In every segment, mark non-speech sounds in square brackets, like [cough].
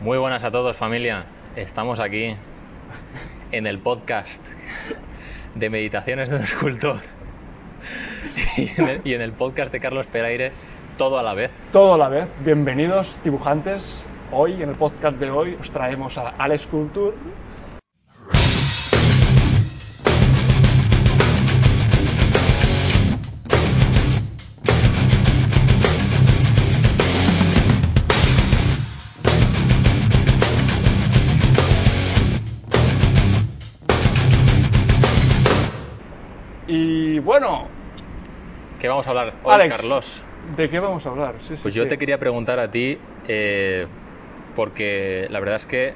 Muy buenas a todos familia. Estamos aquí en el podcast de Meditaciones de un escultor [laughs] y en el, podcast de Carlos Peraire todo a la vez. Todo a la vez. Bienvenidos dibujantes. Hoy, en el podcast de hoy, os traemos a Alex Culture. Bueno, ¿Qué vamos a hablar hoy, Alex. Carlos? ¿de qué vamos a hablar? Sí, sí, Pues yo sí. te quería preguntar a ti, eh, porque la verdad es que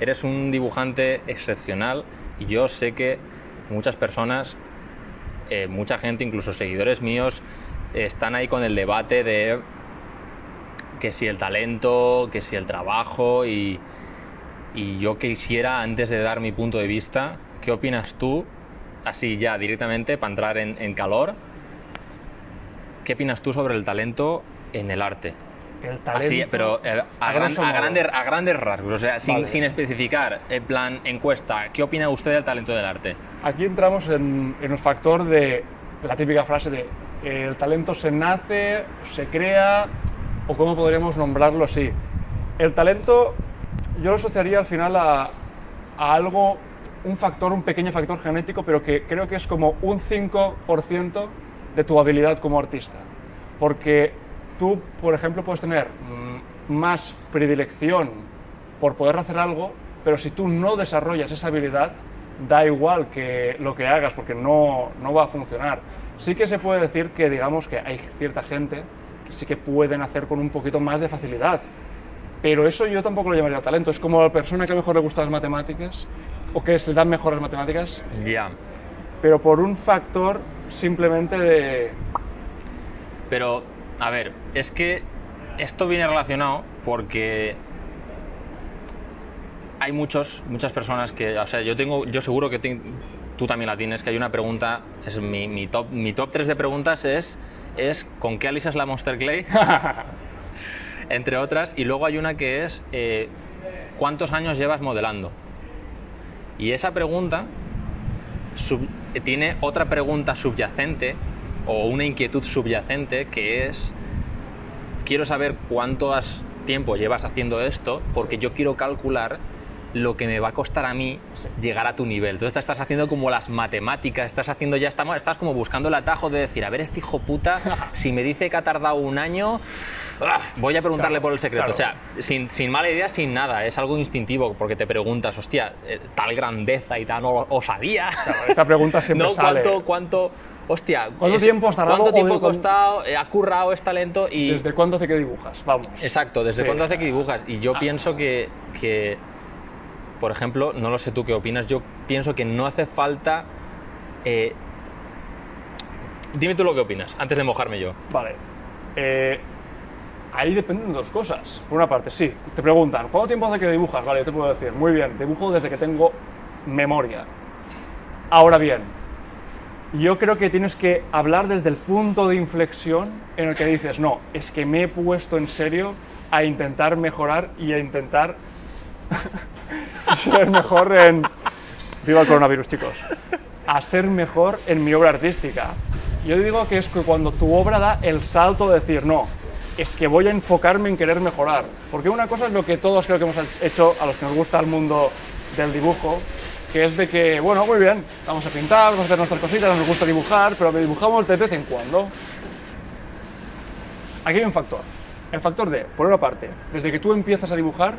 eres un dibujante excepcional y yo sé que muchas personas, eh, mucha gente, incluso seguidores míos, están ahí con el debate de que si el talento, que si el trabajo y, y yo quisiera, antes de dar mi punto de vista, ¿qué opinas tú, así ya directamente, para entrar en, en calor? ¿Qué opinas tú sobre el talento en el arte? El talento. Así, pero eh, a, a gran- grosso a modo. grandes, a grandes rasgos, o sea, sin, Vale. sin especificar, en plan encuesta, ¿qué opina usted del talento del arte? Aquí entramos en, en un factor de la típica frase de eh, el talento se nace, se crea, o cómo podríamos nombrarlo así. El talento yo lo asociaría al final a, a algo, un factor, un pequeño factor genético, pero que creo que es como un 5% de tu habilidad como artista. Porque tú, por ejemplo, puedes tener mm, más predilección por poder hacer algo, pero si tú no desarrollas esa habilidad, da igual que lo que hagas, porque no, no va a funcionar. Sí que se puede decir que, digamos, que hay cierta gente que sí que pueden hacer con un poquito más de facilidad, pero eso yo tampoco lo llamaría talento. Es como la persona que mejor le gustan las matemáticas o que se le dan mejor las matemáticas, Ya. pero por un factor simplemente de... Pero, a ver, es que esto viene relacionado porque hay muchos, muchas personas que, o sea, yo tengo, yo seguro que te- tú también la tienes, que hay una pregunta, es mi, mi top, mi top 3 de preguntas es, es ¿con qué alisas la Monster Clay? [laughs] Entre otras, y luego hay una que es, eh, ¿cuántos años llevas modelando? Y esa pregunta sub- tiene otra pregunta subyacente o una inquietud subyacente que es quiero saber cuánto has- tiempo llevas haciendo esto porque yo quiero calcular lo que me va a costar a mí Sí. llegar a tu nivel. Entonces te estás haciendo como las matemáticas, estás haciendo ya estamos, estás como buscando el atajo de decir, a ver este hijo puta, [laughs] si me dice que ha tardado un año, voy a preguntarle Claro, por el secreto. claro. O sea, sin, sin mala idea, sin nada, es algo instintivo porque te preguntas, hostia, eh, tal grandeza y tal o- osadía. Esta pregunta siempre [laughs] no, sale. ¿cuánto, cuánto, hostia, ¿Cuánto es- tiempo has tardado ¿Cuánto tiempo ha costado? eh, ¿Ha currado? ¿Es talento? Y, ¿Desde cuándo hace que dibujas? Vamos. Exacto, ¿desde Sí. cuándo hace que dibujas? Y yo Ah. pienso que, que, por ejemplo, no lo sé tú qué opinas, yo pienso que no hace falta... eh, dime tú lo que opinas, antes de mojarme yo. Vale. Eh, ahí dependen dos cosas. Por una parte, sí, te preguntan, ¿cuánto tiempo hace que dibujas? Vale, yo te puedo decir, muy bien, dibujo desde que tengo memoria. Ahora bien, yo creo que tienes que hablar desde el punto de inflexión en el que dices, no, es que me he puesto en serio a intentar mejorar y a intentar [laughs] ser mejor en... Viva el coronavirus, chicos. A ser mejor en mi obra artística. Yo digo que es que cuando tu obra da el salto de decir, no, es que voy a enfocarme en querer mejorar. Porque una cosa es lo que todos creo que hemos hecho a los que nos gusta el mundo del dibujo, que es de que, bueno, muy bien, vamos a pintar, vamos a hacer nuestras cositas, nos gusta dibujar, pero me dibujamos de vez en cuando. Aquí hay un factor. El factor de, por una parte, desde que tú empiezas a dibujar,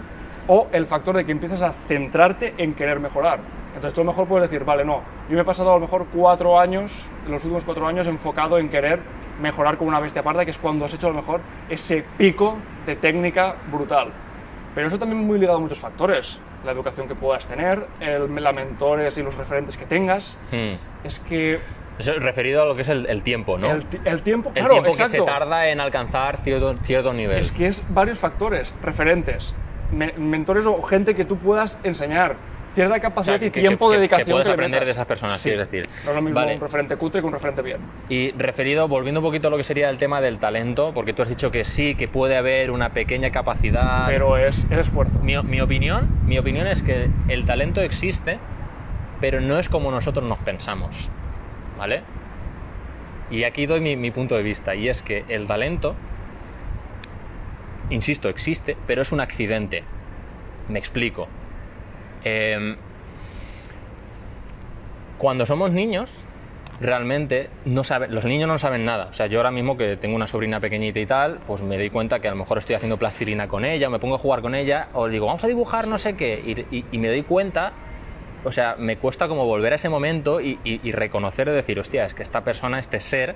o el factor de que empiezas a centrarte en querer mejorar. Entonces tú a lo mejor puedes decir, vale, no, yo me he pasado a lo mejor cuatro años, los últimos cuatro años, enfocado en querer mejorar como una bestia parda, que es cuando has hecho lo mejor ese pico de técnica brutal. Pero eso también muy ligado a muchos factores. La educación que puedas tener, el, los mentores y los referentes que tengas. Hmm. Es que Eso es referido a lo que es el, el tiempo, ¿no? el, ti- el tiempo, claro, tiempo exacto. que se tarda en alcanzar cierto, cierto nivel. Es que es varios factores, referentes, me- mentores o gente que tú puedas enseñar, cierta capacidad O sea, y que- tiempo que- de que dedicación puedes le aprender de esas personas, Sí. quieres decir. No es lo mismo Vale. un referente cutre que un referente bien. Y referido, volviendo un poquito a lo que sería el tema del talento, porque tú has dicho que sí, que puede haber una pequeña capacidad. Pero es, es esfuerzo. mi, mi opinión, mi opinión es que el talento existe, pero no es como nosotros nos pensamos, ¿vale? Y aquí doy mi, mi punto de vista, y es que el talento, insisto, existe, pero es un accidente. Me explico. Em, cuando somos niños, realmente no saben, los niños no saben nada. O sea, yo ahora mismo que tengo una sobrina pequeñita y tal, pues me doy cuenta que a lo mejor estoy haciendo plastilina con ella, o me pongo a jugar con ella, o digo, vamos a dibujar no sé qué, y, y- y me doy cuenta, o sea, me cuesta como volver a ese momento y, reconocer y decir, hostia, es que esta persona, este ser,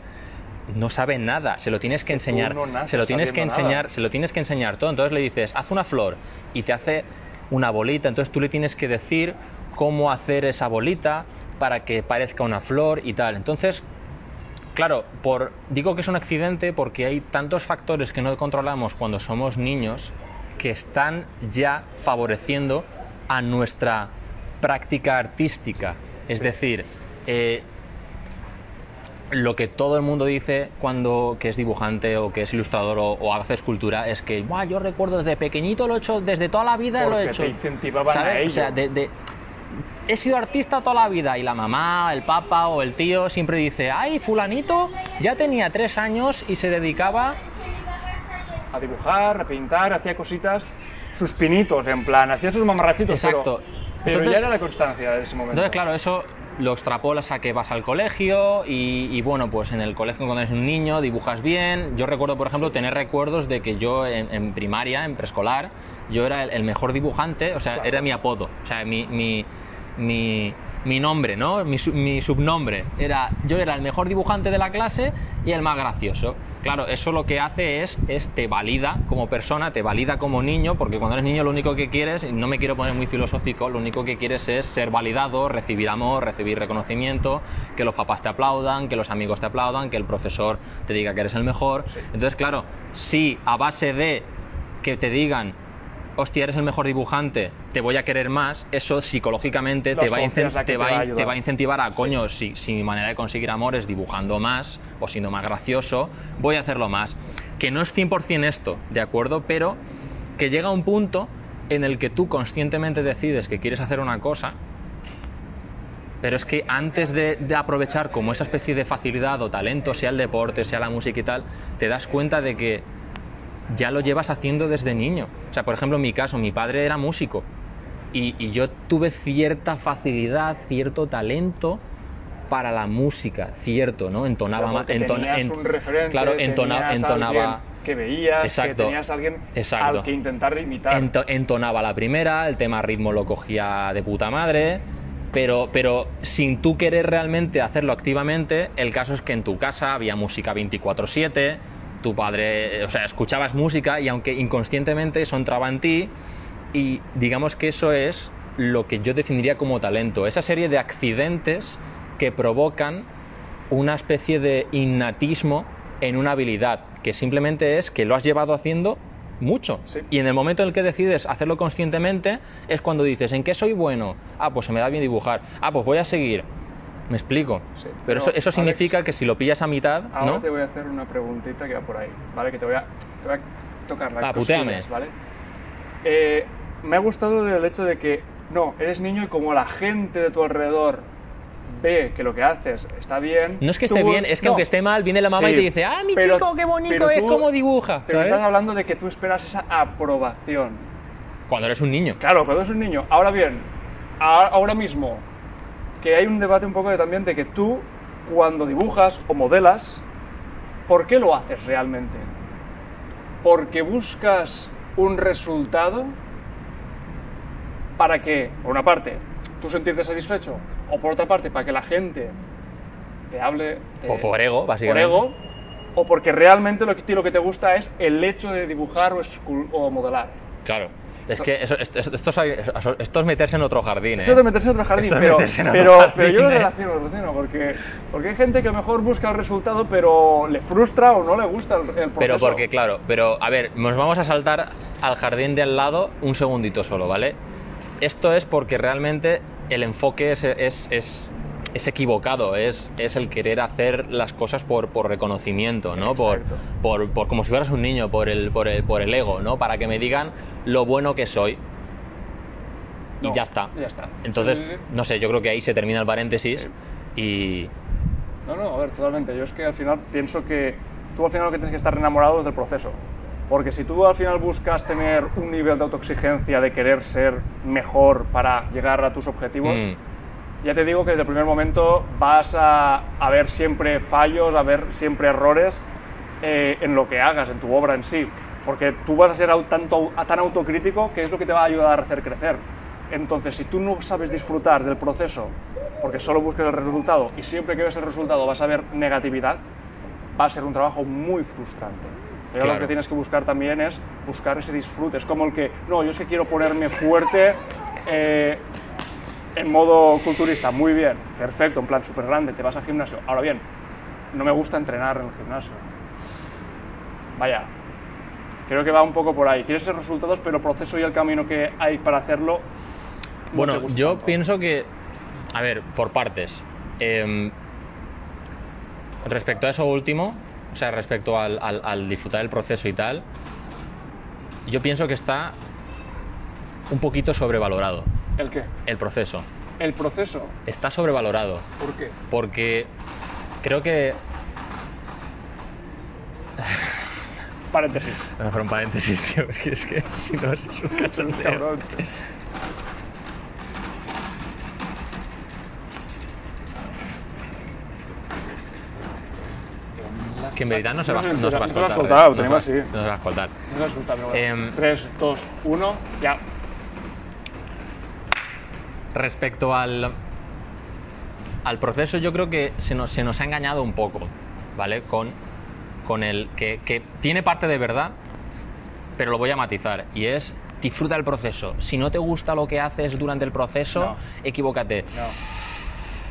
no sabe nada, se lo tienes que enseñar, no se lo tienes que nada. enseñar, se lo tienes que enseñar todo. Entonces le dices, haz una flor y te hace una bolita. Entonces tú le tienes que decir cómo hacer esa bolita para que parezca una flor y tal. Entonces, claro, por, digo que es un accidente porque hay tantos factores que no controlamos cuando somos niños que están ya favoreciendo a nuestra práctica artística. Es decir, eh, lo que todo el mundo dice cuando que es dibujante o que es ilustrador o, o hace escultura es que "Buah, yo recuerdo desde pequeñito lo he hecho desde toda la vida lo Porque he hecho te incentivaban a ¿Sabes? ello. o sea de- de- he sido artista toda la vida y la mamá el papá o el tío siempre dice ay fulanito ya tenía tres años y se dedicaba A dibujar, a pintar, hacía cositas, sus pinitos, en plan, hacía sus mamarrachitos, Exacto. pero, pero Entonces- ya era la constancia de ese momento. Entonces, claro, eso lo extrapolas a que vas al colegio y, y, bueno, pues en el colegio cuando eres un niño dibujas bien. Yo recuerdo, por ejemplo, tener recuerdos de que yo en, en primaria, en preescolar, yo era el, el mejor dibujante, o sea, Claro. era mi apodo, o sea, mi, mi, mi, mi nombre, ¿no? Mi, mi subnombre. Era, yo era el mejor dibujante de la clase y el más gracioso. Claro, eso lo que hace es, es te valida como persona, te valida como niño, porque cuando eres niño lo único que quieres, y no me quiero poner muy filosófico, lo único que quieres es ser validado, recibir amor, recibir reconocimiento, que los papás te aplaudan, que los amigos te aplaudan, que el profesor te diga que eres el mejor. Entonces, claro, si a base de que te digan, hostia, eres el mejor dibujante, te voy a querer más, eso psicológicamente te va, a te va te va incentivar a, coño, si, si mi manera de conseguir amor es dibujando más o siendo más gracioso, voy a hacerlo más. Que no es 100% esto, ¿de acuerdo? Pero que llega un punto en el que tú conscientemente decides que quieres hacer una cosa, pero es que antes de, de aprovechar como esa especie de facilidad o talento, sea el deporte, sea la música y tal, te das cuenta de que ya lo llevas haciendo desde niño. O sea, por ejemplo, en mi caso, mi padre era músico y, y yo tuve cierta facilidad, cierto talento para la música, cierto, ¿no? Entonaba más. un referente, claro, entona- entonaba. que veías, Exacto. que tenías alguien Exacto. al que intentar imitar. Ento- entonaba la primera, el tema ritmo lo cogía de puta madre, pero, pero sin tú querer realmente hacerlo activamente, el caso es que en tu casa había música 24/7, tu padre, o sea, escuchabas música y aunque inconscientemente eso entraba en ti y digamos que eso es lo que yo definiría como talento, esa serie de accidentes que provocan una especie de innatismo en una habilidad, que simplemente es que lo has llevado haciendo mucho. Sí. Y en el momento en el que decides hacerlo conscientemente es cuando dices, ¿en qué soy bueno? Ah, pues se me da bien dibujar. Ah, pues voy a seguir. Me explico. Sí. Pero eso, eso Alex, significa que si lo pillas a mitad, Ahora ¿no? te voy a hacer una preguntita que va por ahí, ¿vale? Que te voy a, te voy a tocar putéame. ¿vale? Eh, me ha gustado el hecho de que, no, eres niño y como la gente de tu alrededor ve que lo que haces está bien... No es que tú- esté bien, es que no. aunque esté mal, viene la mamá y te dice, ah, mi pero- chico, qué bonito es, tú- cómo dibuja. Pero ¿sabes? estás hablando de que tú esperas esa aprobación. Cuando eres un niño. Claro, cuando eres un niño. Ahora bien, ahora mismo, que hay un debate un poco de, también de que tú, cuando dibujas o modelas, ¿por qué lo haces realmente? ¿Porque buscas un resultado para que, por una parte, tú sentirte satisfecho, o por otra parte, para que la gente te hable... te- O por ego, por básicamente. ego, o porque realmente lo que, lo que te gusta es el hecho de dibujar o, o modelar. Claro. Es que eso, esto, esto es, esto es meterse en otro jardín, ¿eh? Esto es de meterse en otro jardín, pero, meterse en otro pero, jardín, pero yo lo ¿eh? relaciono, lo relaciono, porque, porque hay gente que a lo mejor busca el resultado, pero le frustra o no le gusta el, el proceso. Pero porque, claro, pero a ver, nos vamos a saltar al jardín de al lado un segundito solo, ¿vale? esto es porque realmente el enfoque es, es, es, es equivocado, es, es el querer hacer las cosas por, por reconocimiento, ¿no? Por, por, por como si fueras un niño, por el, por, el, por el ego, ¿no? Para que me digan lo bueno que soy. Y ya está. ya está. Entonces, no sé, yo creo que ahí se termina el paréntesis y... No, no, a ver, totalmente. Yo es que al final pienso que tú al final lo que tienes que estar enamorado es del proceso. Porque si tú al final buscas tener un nivel de autoexigencia, de querer ser mejor para llegar a tus objetivos, Mm. Ya te digo que desde el primer momento vas a, a ver siempre fallos, a ver siempre errores eh, en lo que hagas, en tu obra en sí. Porque tú vas a ser tanto, tan autocrítico que es lo que te va a ayudar a hacer crecer. Entonces, si tú no sabes disfrutar del proceso, porque solo buscas el resultado y siempre que ves el resultado vas a ver negatividad, va a ser un trabajo muy frustrante. Pero Claro. lo que tienes que buscar también es buscar ese disfrute. Es como el que, no, yo es que quiero ponerme fuerte eh, en modo culturista. Muy bien, perfecto, en plan súper grande, te vas al gimnasio. Ahora bien, no me gusta entrenar en el gimnasio. Vaya, creo que va un poco por ahí. Quieres esos resultados, pero el proceso y el camino que hay para hacerlo. no Bueno, yo tanto. pienso que, a ver, por partes. Em, respecto a eso último, o sea, respecto al, al- al disfrutar del proceso y tal, yo pienso que está un poquito sobrevalorado ¿El qué? el proceso. El proceso. Está sobrevalorado ¿Por qué? porque creo que... Paréntesis. Voy a hacer un paréntesis, tío, porque es que [laughs] si no es un [laughs] cachondeo. Que en verdad no se va, No, no se va a escoltar. No se va- así. No se va a escoltar. No resulta, pero Em, bueno. 3, 2, 1, ya. Respecto al, al proceso, yo creo que se nos, se nos ha engañado un poco, ¿vale? Con, con el que, que tiene parte de verdad, pero lo voy a matizar, y es disfruta el proceso. Si no te gusta lo que haces durante el proceso, No. equivócate. No.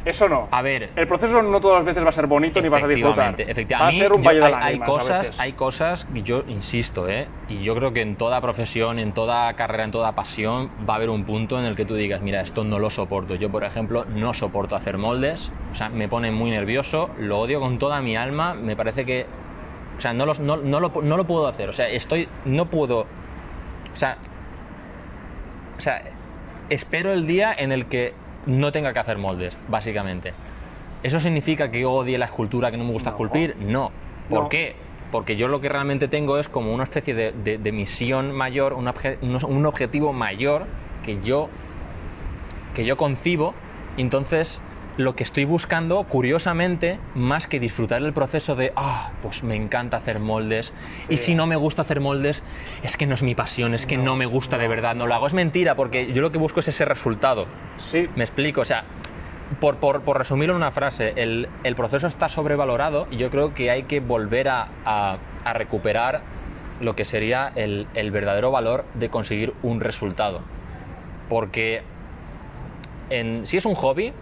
Eso no. A ver, El proceso no todas las veces va a ser bonito ni vas a disfrutar. Efectivamente, efecti- Va a mí, ser un yo- valle de hay, hay cosas, hay cosas, y yo insisto, ¿eh? y yo creo que en toda profesión, en toda carrera, en toda pasión, va a haber un punto en el que tú digas, mira, esto no lo soporto. Yo, por ejemplo, no soporto hacer moldes, o sea, me pone muy nervioso, lo odio con toda mi alma, me parece que, o sea, no, los- no, no lo, no lo puedo hacer, o sea, estoy, no puedo, o sea, o sea, espero el día en el que no tenga que hacer moldes, básicamente. ¿Eso significa que yo odie la escultura, que no me gusta No. esculpir? No. ¿Por No. qué? Porque yo lo que realmente tengo es como una especie de, de- de misión mayor, un, obje- un- objetivo mayor que yo, que yo concibo. Entonces, lo que estoy buscando, curiosamente, más que disfrutar el proceso de, ah, pues me encanta hacer moldes, y si no me gusta hacer moldes, es que no es mi pasión, es que no, me gusta de verdad, no lo hago. Es mentira, porque yo lo que busco es ese resultado. Sí, Me explico, o sea, por, por, por resumirlo en una frase, el, el proceso está sobrevalorado y yo creo que hay que volver a, a- a recuperar lo que sería el, el verdadero valor de conseguir un resultado. Porque en- si es un hobby,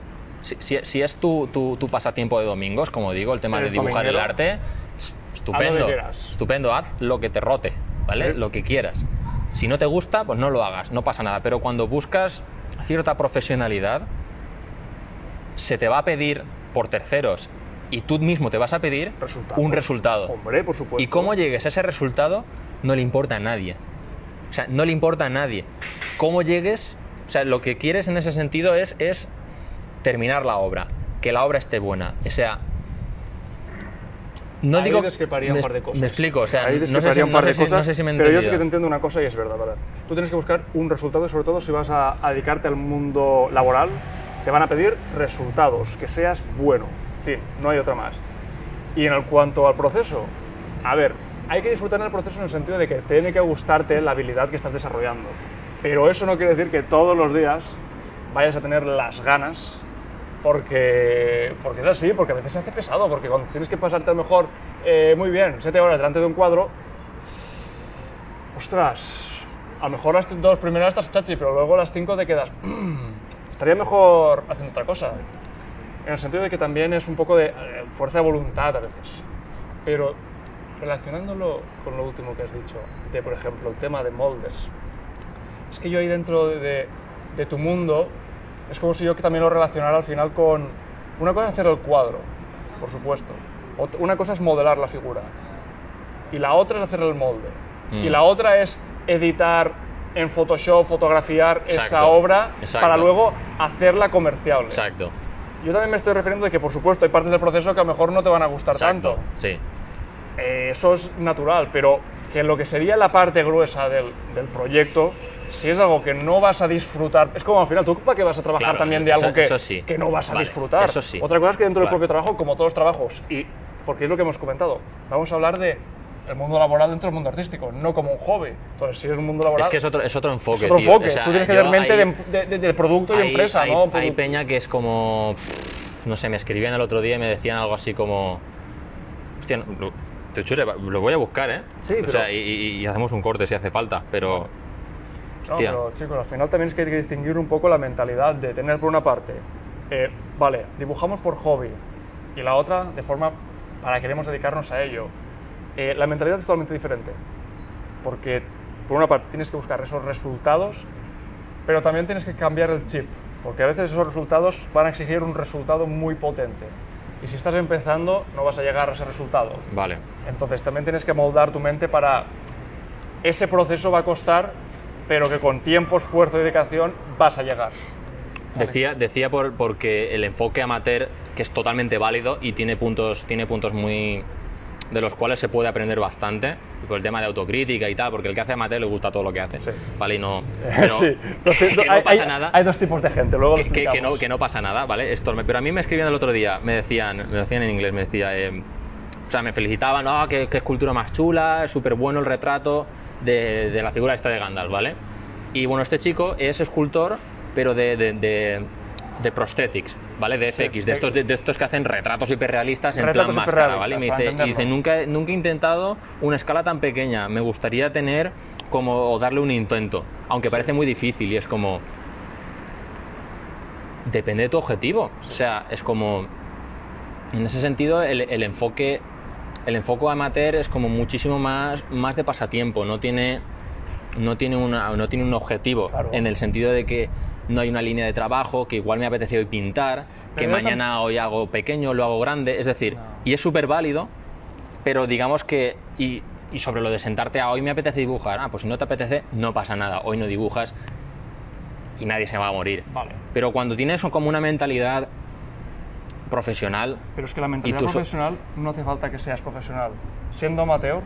si, si- si es tu, tu- tu pasatiempo de domingos, como digo, el tema de dibujar el arte, es- estupendo. quieras. Estupendo, haz lo que te rote, ¿vale? Sí. Lo que quieras. Si no te gusta, pues no lo hagas, no pasa nada. Pero cuando buscas cierta profesionalidad, se te va a pedir por terceros y tú mismo te vas a pedir Resultados. un resultado. Hombre, por supuesto. Y cómo llegues a ese resultado no le importa a nadie. O sea, no le importa a nadie. Cómo llegues, o sea, lo que quieres en ese sentido es, es terminar la obra, que la obra esté buena. O sea, no Ahí digo discreparía un me, par de cosas. Me explico, o sea, Ahí no sé, si, un no par sé de si- no cosas, sé si me he pero yo sí que te entiendo una cosa y es verdad. ¿vale? Tú tienes que buscar un resultado y sobre todo si vas a, a dedicarte al mundo laboral, te van a pedir resultados, que seas bueno. En fin, no hay otra más. Y en el cuanto al proceso, a ver, hay que disfrutar en el proceso en el sentido de que tiene que gustarte la habilidad que estás desarrollando. Pero eso no quiere decir que todos los días vayas a tener las ganas porque, porque es así, porque a veces se hace pesado, porque cuando tienes que pasarte a lo mejor eh, muy bien, 7 horas delante de un cuadro, ostras, a lo mejor las dos primeras estás chachi, pero luego las 5 te quedas, [clears throat] estaría mejor haciendo otra cosa. En el sentido de que también es un poco de eh, fuerza de voluntad a veces. Pero relacionándolo con lo último que has dicho, de por ejemplo el tema de moldes, es que yo ahí dentro de, de- de tu mundo, es como si yo también lo relacionara al final con... Una cosa es hacer el cuadro, por supuesto. Una cosa es modelar la figura. Y la otra es hacer el molde. Mm. Y la otra es editar en Photoshop, fotografiar esa obra exacto. para luego hacerla comerciable. Exacto. Yo también me estoy refiriendo de que, por supuesto, hay partes del proceso que a lo mejor no te van a gustar Exacto. tanto. Sí. Eh, eso es natural, pero que lo que sería la parte gruesa del, del proyecto, si es algo que no vas a disfrutar, es como al final, ¿tú para qué vas a trabajar Claro, también de eso- algo que, eso sí. que no vas a Vale, disfrutar? eso sí. Otra cosa es que dentro del propio trabajo, como todos los trabajos, y porque es lo que hemos comentado, vamos a hablar de el mundo laboral dentro del mundo artístico, no como un hobby. Entonces, si es un mundo laboral, Es que es otro, es otro enfoque. es otro tío. enfoque. O sea, Tú tienes que tener mente ahí- de, de- de producto y empresa, hay, ¿no? Hay peña que es como. No sé, me escribían el otro día y me decían algo así como. Hostia, te chure, lo voy a buscar, ¿eh? Sí, O sea, pero- y, y- y hacemos un corte si hace falta, pero. No, pero chicos, al final también es que hay que distinguir un poco la mentalidad de tener por una parte, eh, vale, dibujamos por hobby y la otra de forma para que queremos dedicarnos a ello. Eh, la mentalidad es totalmente diferente, porque por una parte tienes que buscar esos resultados, pero también tienes que cambiar el chip, porque a veces esos resultados van a exigir un resultado muy potente. Y si estás empezando, no vas a llegar a ese resultado. Vale. Entonces también tienes que moldar tu mente para... Ese proceso va a costar, pero que con tiempo, esfuerzo y dedicación vas a llegar. Decía, decía por, porque el enfoque amateur, que es totalmente válido y tiene puntos, tiene puntos muy. de los cuales se puede aprender bastante, por el tema de autocrítica y tal, porque el que hace amateur le gusta todo lo que hace. Sí. ¿Vale? Y no. [laughs] pero- sí, ti- [laughs] que no hay, pasa hay- nada. hay dos tipos de gente, luego que, que- que no, que no pasa nada, ¿vale? Esto, pero a mí me escribían el otro día, me decían, me decían en inglés, me decía, eh, o sea, me felicitaban, no, qué, qué escultura más chula, es súper bueno el retrato de, de la figura esta de Gandalf, ¿vale? Y bueno, este chico es escultor, pero de, de, de- de prosthetics, ¿vale? De FX, de, estos, de, de estos que hacen retratos hiperrealistas en Retratos plan máscara, ¿vale? Y me dice, y dice, nunca, nunca he intentado una escala tan pequeña, me gustaría tener como o darle un intento, aunque parece muy difícil y es como, depende de tu objetivo. O sea, es como. En ese sentido, el, el enfoque. El enfoque amateur es como muchísimo más, más de pasatiempo. No tiene. No tiene, una, no tiene un objetivo. Claro. En el sentido de que no hay una línea de trabajo, que igual me apetece hoy pintar, que Pero mañana hoy hago pequeño, lo hago grande. Es decir, No. y es súper válido, pero digamos que. Y, y sobre lo de sentarte a hoy me apetece dibujar. Ah, pues si no te apetece, no pasa nada. Hoy no dibujas y nadie se va a morir. Vale. Pero cuando tienes como una mentalidad profesional, Pero es que la mentalidad so- profesional no hace falta que seas profesional. Siendo amateur,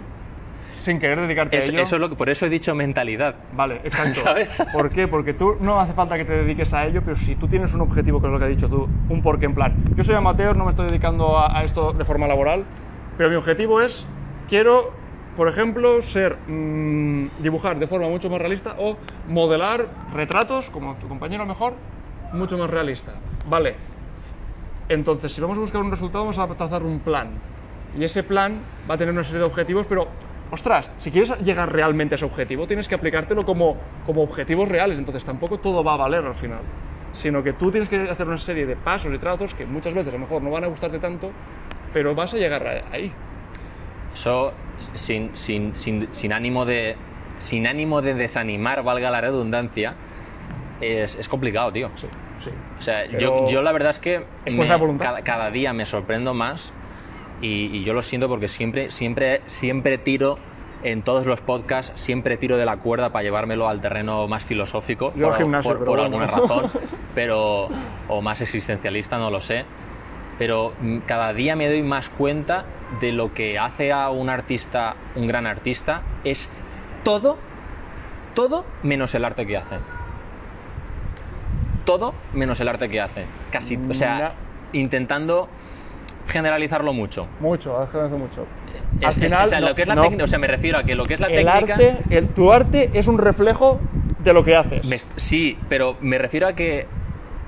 sin querer dedicarte es- a ello... eso es lo que por eso he dicho mentalidad. Vale, exacto. [laughs] ¿Sabes? ¿Por qué? Porque tú no hace falta que te dediques a ello, pero si tú tienes un objetivo, que es lo que has dicho tú, un porqué en plan, yo soy amateur, no me estoy dedicando a, a esto de forma laboral, pero mi objetivo es, quiero, por ejemplo, ser, mm, dibujar de forma mucho más realista o modelar retratos, como tu compañero mejor, mucho más realista. Vale. Entonces, si vamos a buscar un resultado, vamos a trazar un plan. Y ese plan va a tener una serie de objetivos, pero, ostras, si quieres llegar realmente a ese objetivo, tienes que aplicártelo como, como objetivos reales. Entonces, tampoco todo va a valer al final. Sino que tú tienes que hacer una serie de pasos y trazos que muchas veces a lo mejor no van a gustarte tanto, pero vas a llegar ahí. Eso sin, sin, sin, sin ánimo de sin ánimo de desanimar, valga la redundancia, es, es complicado, tío. Sí, sí. O sea, yo, yo la verdad es que es me- cada, cada día me sorprendo más y, y yo lo siento porque siempre, siempre, siempre tiro en todos los podcasts, siempre tiro de la cuerda para llevármelo al terreno más filosófico Yo por, gimnasio, por- por bueno. alguna razón, [laughs] pero o más existencialista, no lo sé. Pero mm, cada día me doy más cuenta de lo que hace a un artista un gran artista es todo, todo menos el arte que hace todo menos el arte que hace. Casi, o sea, intentando generalizarlo mucho. Mucho, mucho. Es- Al es- final, o sea, no- lo que es la no. técnica, o sea, me refiero a que lo que es la el técnica. arte, el- tu arte es un reflejo de lo que haces. me sí, pero me refiero a que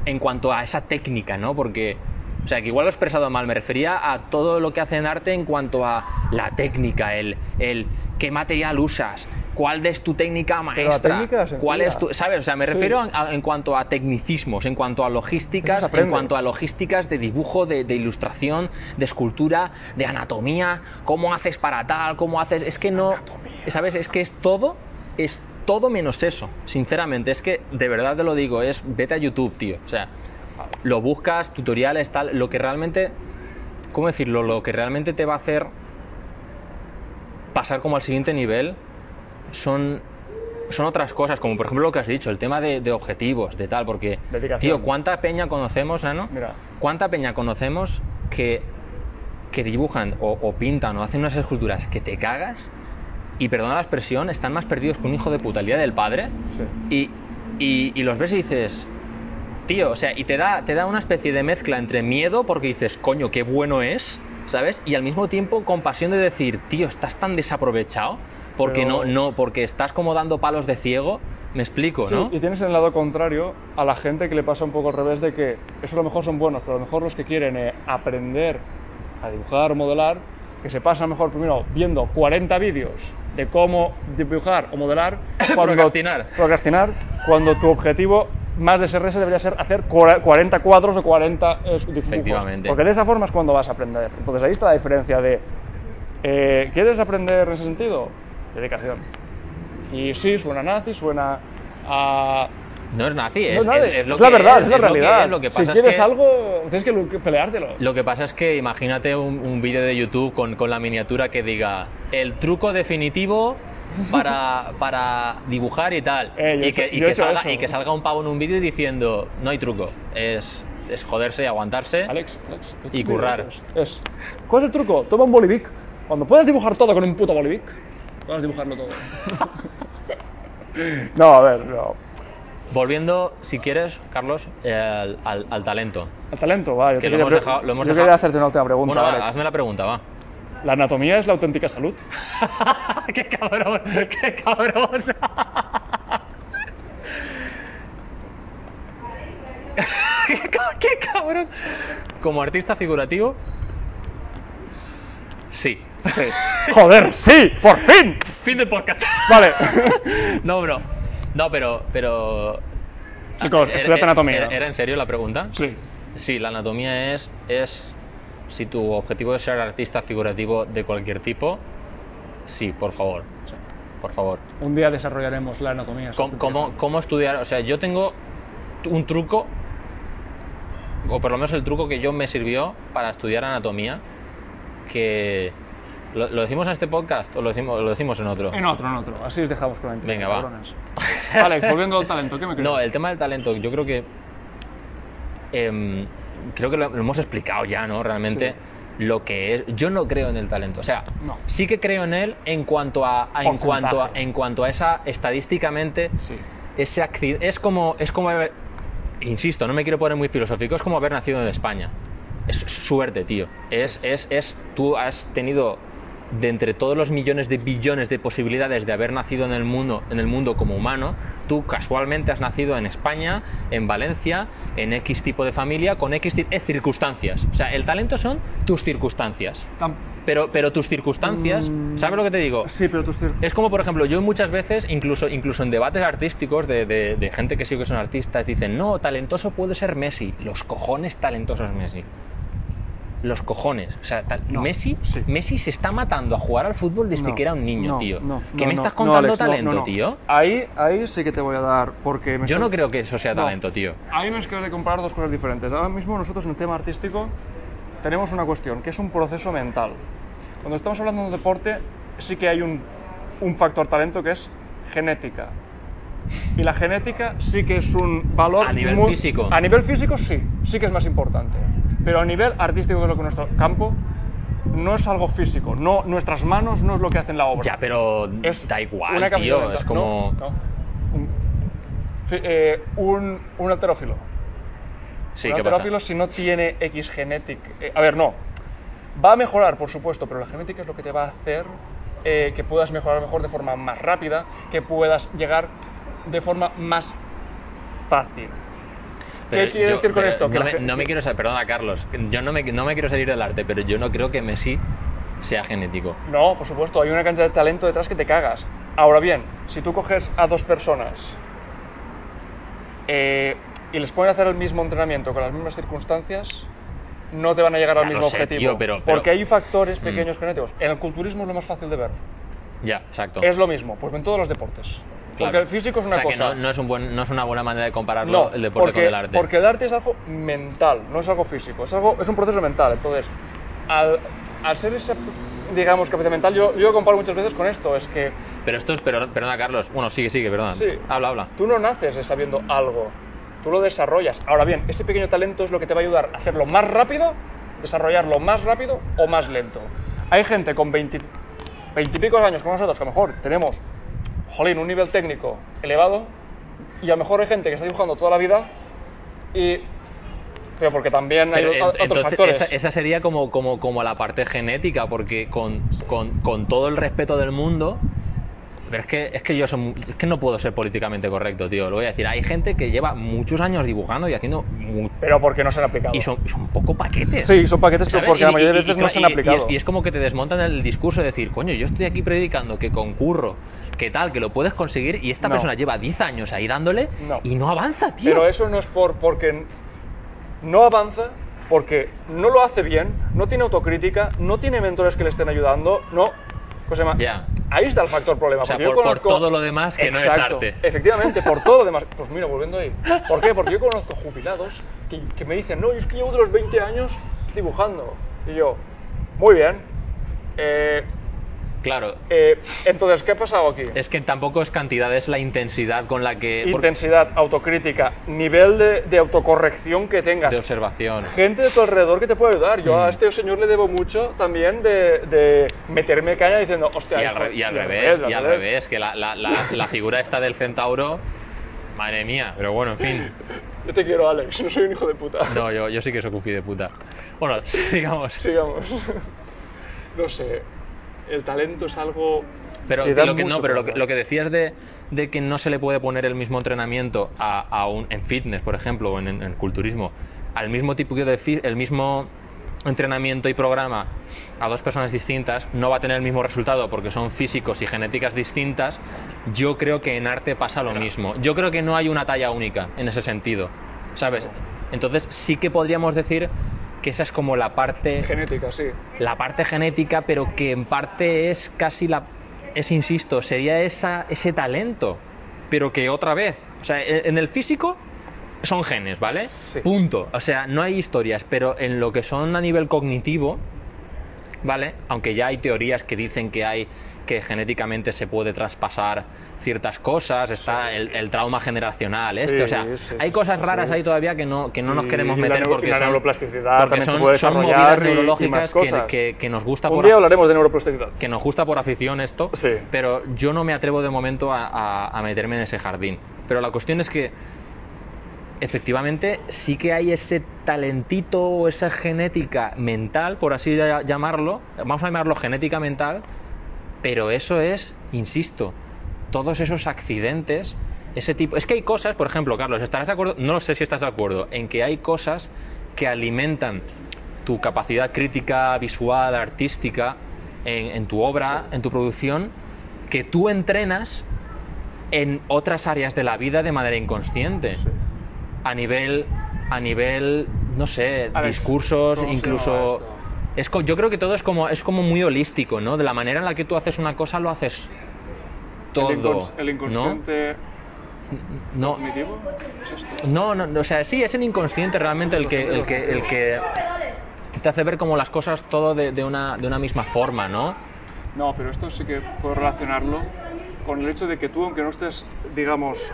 en cuanto a esa técnica, ¿no? Porque, o sea, que igual lo he expresado mal, me refería a todo lo que hace en arte en cuanto a la técnica, el, el qué material usas, cuál es tu técnica maestra, técnica cuál es tu, ¿sabes? O sea, me Sí. refiero a- a- en cuanto a tecnicismos, en cuanto a logísticas, en cuanto a logísticas de dibujo, de, de ilustración, de escultura, de anatomía, cómo haces para tal, cómo haces, es que no, ¿sabes? Es que es todo, es todo menos eso, sinceramente. Es que, de verdad te lo digo, es vete a YouTube, tío. O sea, lo buscas, tutoriales, tal, lo que realmente, ¿cómo decirlo? Lo que realmente te va a hacer pasar como al siguiente nivel son, son otras cosas, como por ejemplo lo que has dicho, el tema de, de objetivos, de tal, porque, Dedicación. tío, ¿cuánta peña conocemos, no? Mira. ¿Cuánta peña conocemos que, que dibujan o, o pintan o hacen unas esculturas que te cagas y, perdona la expresión, están más perdidos que un hijo de puta el día del padre Sí. y, y- y los ves y dices, tío, o sea, y te da, te da una especie de mezcla entre miedo porque dices, coño, qué bueno es, ¿sabes? Y al mismo tiempo compasión de decir, tío, estás tan desaprovechado porque Pero- no, no, porque estás como dando palos de ciego, me explico, Sí, ¿no? y tienes el lado contrario a la gente que le pasa un poco al revés de que eso a lo mejor son buenos, pero a lo mejor los que quieren eh, aprender a dibujar o modelar, que se pasan mejor primero viendo 40 vídeos de cómo dibujar o modelar, [coughs] cuando, Procrastinar. procrastinar, cuando tu objetivo más de SRS debería ser hacer cua- 40 cuadros o 40 eh, dibujos. Efectivamente. Porque de esa forma es cuando vas a aprender. Entonces ahí está la diferencia de, eh, ¿quieres aprender en ese sentido? Dedicación. Y sí, suena nazi, suena a... No es nazi, No es, es, nazi, es- lo la verdad, es, la es lo que realidad. Lo que si pasa es quieres que- algo, tienes que peleártelo. Lo que pasa es que imagínate un, un vídeo de YouTube con, con la miniatura que diga el truco definitivo para, [laughs] para dibujar y tal. Eh, y, que, y he salga, y que salga un pavo en un vídeo diciendo no hay truco, es, es joderse y aguantarse. Alex, Alex, Y currar. ¿Cuál es el truco? Toma un bolivic. Cuando puedes dibujar todo con un puto bolivic, puedes dibujarlo todo. [laughs] no, a ver, no. Volviendo, si quieres, Carlos, eh, al, al- al talento. El talento, va. Yo, Que te lo quería, hemos dejado- lo hemos yo dejado- quería hacerte una última pregunta, Bueno, Alex. hazme la pregunta, va. ¿La anatomía es la auténtica salud? [laughs] ¡Qué cabrón! ¡Qué cabrón! ¡Qué [laughs] ca- ¡Qué cabrón! Como artista figurativo, sí. Sí. ¡Joder, sí! ¡Por fin! Fin del podcast. Vale. [laughs] No, bro. No, pero. pero Chicos, ¿Era- estudiad era- anatomía. ¿Era, era en serio la pregunta? Sí. Sí, la anatomía es, es. Si tu objetivo es ser artista figurativo de cualquier tipo, sí, por favor. Por favor. Un día desarrollaremos la anatomía. ¿Cómo, cómo, cómo estudiar? O sea, yo tengo un truco, o por lo menos el truco que yo me sirvió para estudiar anatomía, que... ¿Lo, lo decimos en este podcast o lo decimos, lo decimos en otro? En otro, en otro. Así os dejamos con la Venga, va. Alex, volviendo al talento, ¿qué me crees? No, el tema del talento, yo creo que... em, creo que lo, lo hemos explicado ya, ¿no? Realmente lo que es... Yo no creo en el talento. O sea, No. sí que creo en él en cuanto a, a- en, cuanto a en cuanto a esa estadísticamente Sí. ese accidente es como es como haber, insisto no me quiero poner muy filosófico es como haber nacido en España es suerte tío es es es tú has tenido de entre todos los millones de billones de posibilidades de haber nacido en el mundo en el mundo como humano tú casualmente has nacido en España en Valencia en X tipo de familia con X eh, circunstancias o sea el talento son tus circunstancias pero pero tus circunstancias Mm. ¿sabes lo que te digo? Sí, pero tus cir- Es como, por ejemplo, yo muchas veces, incluso, incluso en debates artísticos de, de- de gente que sí que son artistas, dicen, no, talentoso puede ser Messi. Los cojones talentosos Messi. Los cojones. O sea, No, Messi, sí. Messi se está matando a jugar al fútbol desde No, que era un niño, no, tío. no, ¿Qué no, me estás contando Alex, talento, tío? Ahí, ahí sí que te voy a dar, porque me Yo no creo que eso sea talento, tío. Ahí me acabas de comparar dos cosas diferentes. Ahora mismo nosotros en el tema artístico tenemos una cuestión, que es un proceso mental. Cuando estamos hablando de un deporte, sí que hay un, un factor talento que es genética. Y la genética sí que es un valor... A nivel muy- físico. A nivel físico sí, sí que es más importante. Pero a nivel artístico, que es lo que nuestro campo, no es algo físico. No, nuestras manos no es lo que hacen la obra. Ya, pero Es da igual, una tío. Es como... No, no. Un, eh, un, un halterófilo. Sí, un halterófilo si no tiene X genética... eh, a ver, no. Va a mejorar, por supuesto, pero la genética es lo que te va a hacer eh, que puedas mejorar mejor de forma más rápida, que puedas llegar de forma más fácil. ¿Qué quiere yo- decir con esto? No me, gen- no me quiero salir, perdona, Carlos. Yo no me, no me quiero salir del arte, pero yo no creo que Messi sea genético. No, por supuesto, hay una cantidad de talento detrás que te cagas. Ahora bien, si tú coges a dos personas eh, y les a hacer el mismo entrenamiento con las mismas circunstancias, no te van a llegar al Ya mismo sé, objetivo. tío, pero- pero- Porque hay factores pequeños Mm. genéticos. En el culturismo es lo más fácil de ver. Ya, exacto. Es lo mismo, pues en todos los deportes. Porque el físico es una o sea, que cosa. no, no es un buen, no es una buena manera de compararlo No, el deporte porque, con el arte. porque el arte es algo mental, no es algo físico, es, algo, es un proceso mental. Entonces, al, al ser esa, digamos, capacidad mental, yo, yo lo comparo muchas veces con esto, es que Pero esto es, pero, perdona Carlos, bueno, sigue, sigue, perdona. Sí. Habla, habla. tú no naces sabiendo algo, tú lo desarrollas. Ahora bien, ese pequeño talento es lo que te va a ayudar a hacerlo más rápido, desarrollarlo más rápido o más lento. Hay gente con 20, 20 y pico años como nosotros que a lo mejor tenemos, jolín, un nivel técnico elevado y a lo mejor hay gente que está dibujando toda la vida y... Pero porque también hay Pero, otros entonces, factores. esa, esa sería como, como, como la parte genética, porque con, con, con todo el respeto del mundo. Pero es que, es, que yo es que no puedo ser políticamente correcto, tío. Lo voy a decir. Hay gente que lleva muchos años dibujando y haciendo. mu- Pero porque no se han aplicado. y son, son un poco paquetes. Sí, son paquetes, pero porque la mayoría de veces y- no se han y aplicado. es, y es como que te desmontan el discurso de decir, coño, yo estoy aquí predicando que concurro, que tal, que lo puedes conseguir, y esta No. persona lleva 10 años ahí dándole No. y no avanza, tío. Pero eso no es por porque no avanza, porque no lo hace bien, no tiene autocrítica, no tiene mentores que le estén ayudando, no. Cosa más. Ya. Ahí está el factor problema. O sea, porque yo por- por conozco- todo lo demás que no es Exacto, arte. Efectivamente, por todo lo demás. Pues mira, volviendo ahí. ¿Por qué? Porque yo conozco jubilados que, que me dicen, no, yo es que llevo de los 20 años dibujando. Y yo, muy bien. Eh, Claro, eh, entonces, ¿qué ha pasado aquí? es que tampoco es cantidad, es la intensidad con la que. Intensidad, autocrítica, nivel de, de autocorrección que tengas. de observación. gente de tu alrededor que te puede ayudar. Yo Mm. a este señor le debo mucho también de, de meterme caña diciendo, hostia, Y al, re- y al revés, y al revés. revés, que la, la, la, la figura esta del centauro, madre mía, pero bueno, en fin. [laughs] Yo te quiero, Alex, no soy un hijo de puta. No, yo, yo sí que soy cufi de puta. Bueno, [laughs] sigamos. Sigamos. [laughs] no sé, el talento es algo Pero que da lo que, mucho no, pero lo que, lo que decías de, de que no se le puede poner el mismo entrenamiento a, a un, en fitness, por ejemplo, o en, en- en culturismo, al mismo tipo de el mismo entrenamiento y programa a dos personas distintas no va a tener el mismo resultado porque son físicos y genéticas distintas, yo creo que en arte pasa lo mismo. Yo creo que no hay una talla única en ese sentido, ¿sabes? Entonces sí que podríamos decir que esa es como la parte genética, sí. la parte genética, pero que en parte es casi la. Es, insisto, sería esa, ese talento, pero que otra vez. O sea, en en el físico son genes, ¿vale? Sí. Punto. O sea, no hay historias, pero en lo que son a nivel cognitivo, ¿vale? Aunque ya hay teorías que dicen que hay que genéticamente se puede traspasar ciertas cosas, está el, el trauma generacional, este, Sí, o sea, sí, hay cosas raras ahí todavía que no, que no nos queremos y meter porque la son, neuroplasticidad porque también se puede desarrollar y neurológicas más cosas. Que, que nos gusta Un por día hablaremos de neuroplasticidad. que nos gusta por afición esto, Sí. pero yo no me atrevo de momento a, a- a meterme en ese jardín. Pero la cuestión es que efectivamente sí que hay ese talentito o esa genética mental, por así llamarlo, vamos a llamarlo genética mental, pero eso es, insisto, todos esos accidentes, ese tipo... Es que hay cosas, por ejemplo, Carlos, ¿estarás de acuerdo? No lo sé si estás de acuerdo, en que hay cosas que alimentan tu capacidad crítica, visual, artística, en, en tu obra, en tu producción, que tú entrenas en otras áreas de la vida de manera inconsciente. Sí. A nivel, a nivel, no sé, discursos, ¿cómo se incluso... Es yo creo que todo es como, es como muy holístico, ¿no? De la manera en la que tú haces una cosa, lo haces todo. el, incons- el inconsciente ¿no? No, no, no, o sea, sí, es el inconsciente realmente el que, el que, el que te hace ver como las cosas todo de, de una, de una misma forma, ¿no? No, pero esto sí que puedo relacionarlo con el hecho de que tú, aunque no estés, digamos,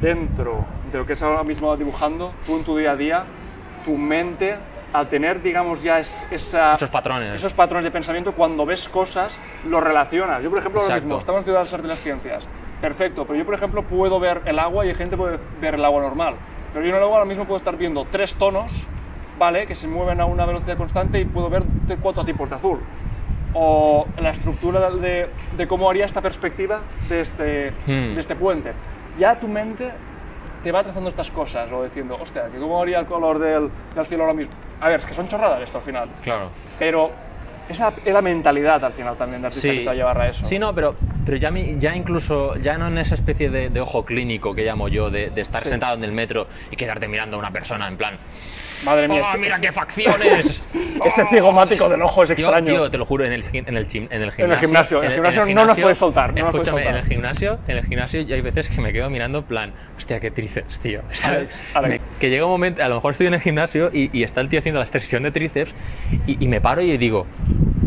dentro de lo que es ahora mismo dibujando, tú en tu día a día, tu mente, al tener, digamos, ya es- esa, Esos patrones. esos patrones de pensamiento, cuando ves cosas, los relacionas. Yo, por ejemplo, ahora mismo, estamos en Ciudad de las Artes y las Ciencias. Perfecto, pero yo, por ejemplo, puedo ver el agua y hay gente puede ver el agua normal. Pero yo en el agua ahora mismo puedo estar viendo tres tonos, ¿vale? Que se mueven a una velocidad constante y puedo ver cuatro tipos de azul. O la estructura de, de cómo haría esta perspectiva de este, Hmm. de este puente. Ya tu mente te va trazando estas cosas, o diciendo, hostia, que cómo haría el color del, del cielo ahora mismo. A ver, es que son chorradas esto al final. Claro. Pero esa es la mentalidad al final también de artista que te va a llevar a eso. Sí, no, pero Pero ya, mi- ya incluso, ya no en esa especie de, de ojo clínico que llamo yo, de, de estar Sí. sentado en el metro y quedarte mirando a una persona en plan, Madre mía, ¡Oh, ese- mira qué facciones! [laughs] ese cigomático del ojo es extraño. tío, te lo juro, en el, en el, gim- en el gimnasio. gimnasio, en el gimnasio no nos puedes soltar, no nos puedes escúchame, soltar. en el gimnasio, en el gimnasio yo hay veces que me quedo mirando en plan, hostia, qué tríceps, tío. ¿sabes? Que llega un momento, a lo mejor estoy en el gimnasio y, y está el tío haciendo la extensión de tríceps y, y me paro y digo, "Uf,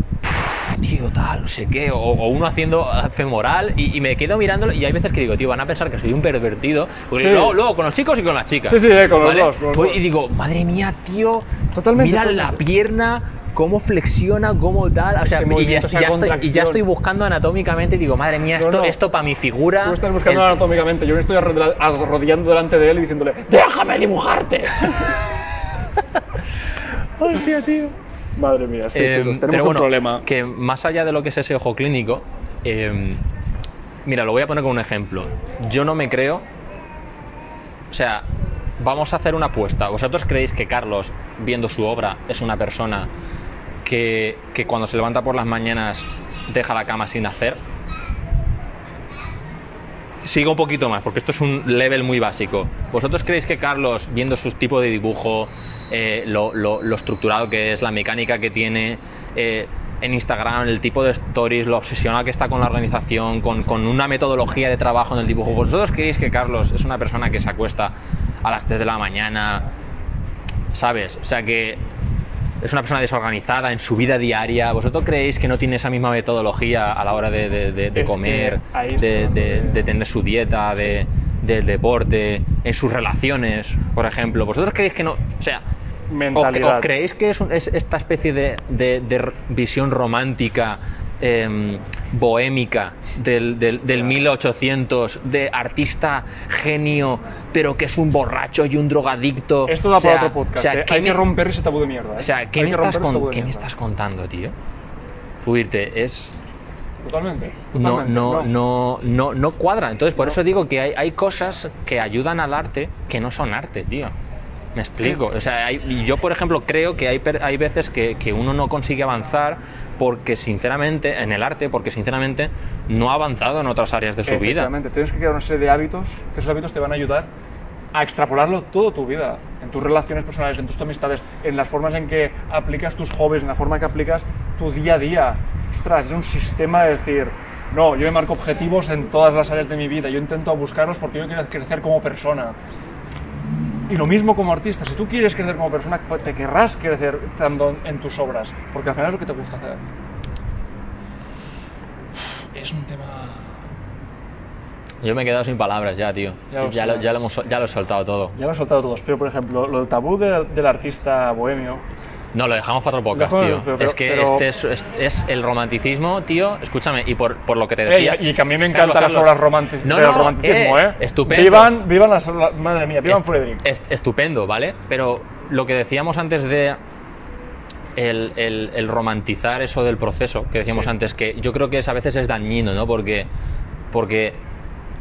tío, tal, no sé qué, o, o uno haciendo femoral y, y me quedo mirándolo y hay veces que digo, tío, van a pensar que soy un pervertido. Porque Sí. luego, luego con los chicos y con las chicas. Sí, sí, eh, con los dos, con los Voy dos. Y digo, madre mía, tío, Totalmente, mira totalmente. la pierna, cómo flexiona, cómo tal. O sea, y ya, estoy, y ya contracción. estoy buscando anatómicamente y digo, madre mía, esto, no. esto para mi figura. Tú estás buscando el- anatómicamente, yo me estoy arrodilla- arrodillando delante de él y diciéndole ¡Déjame dibujarte! [laughs] Hostia, tío. Madre mía, sí, Eh, chicos, tenemos un problema. Que más allá de lo que es ese ojo clínico, eh, mira, lo voy a poner con un ejemplo. Yo no me creo. O sea, vamos a hacer una apuesta. ¿Vosotros creéis que Carlos, viendo su obra, es una persona que, que cuando se levanta por las mañanas deja la cama sin hacer? Sigo un poquito más, porque esto es un level muy básico. ¿Vosotros creéis que Carlos, viendo su tipo de dibujo, eh, lo, lo- lo estructurado que es, la mecánica que tiene eh, en Instagram, el tipo de stories, lo obsesionado que está con la organización, con, con una metodología de trabajo en el dibujo, ¿vosotros creéis que Carlos es una persona que se acuesta a las 3 de la mañana? ¿Sabes? O sea que es una persona desorganizada en su vida diaria. ¿Vosotros creéis que no tiene esa misma metodología a la hora de, de- de- de comer, de, tener su dieta, de, del deporte, en sus relaciones, por ejemplo? ¿Vosotros creéis que no.? O sea. ¿o- Mentalidad. ¿O creéis que es, un- es esta especie de, de- visión romántica, em, bohémica del, del, del 1800, de artista genio, pero que es un borracho y un drogadicto? Esto da O sea, para otro podcast. o sea, eh. ¿qué Hay que romper ese tabú de mierda. eh. o sea, ¿qué, me estás, con- ¿qué me estás contando, tío? Fuirte, es... Totalmente. No, totalmente, no, no, no, no cuadra. Entonces, por No. eso digo que hay, hay cosas que ayudan al arte que no son arte, tío. Me explico. O sea, hay- yo, por ejemplo, creo que hay, hay veces que, que uno no consigue avanzar porque, sinceramente, en el arte, porque, sinceramente, no ha avanzado en otras áreas de su vida. Efectivamente, tienes que crear una serie de hábitos, que esos hábitos te van a ayudar a extrapolarlo todo tu vida, en tus relaciones personales, en tus amistades, en las formas en que aplicas tus hobbies, en la forma que aplicas tu día a día. Ostras, es un sistema de decir, no, yo me marco objetivos en todas las áreas de mi vida, yo intento buscarlos porque yo quiero crecer como persona. Y lo mismo como artista, si tú quieres crecer como persona, pues te querrás crecer tanto en tus obras, porque al final es lo que te gusta hacer. Es un tema Yo me he quedado sin palabras ya, tío. Ya lo Ya, lo, ya, lo hemos, ya lo he soltado todo. Ya lo he soltado todos, pero por ejemplo, lo del tabú del, del artista bohemio. No, lo dejamos para otro podcast, tío. pero- pero- es que pero- este es, es- es el romanticismo, tío. Escúchame, y por, por lo que te decía. y, y que a mí me encantan Carlos, las obras románticas No, no, romanticismo, eh, ¿eh? estupendo. Vivan, vivan las. la- madre mía, vivan Est- Frederick. est- estupendo, ¿vale? Pero lo que decíamos antes de el, el- el romantizar eso del proceso, que decíamos Sí. antes, que yo creo que es, a veces es dañino, ¿no? Porque, porque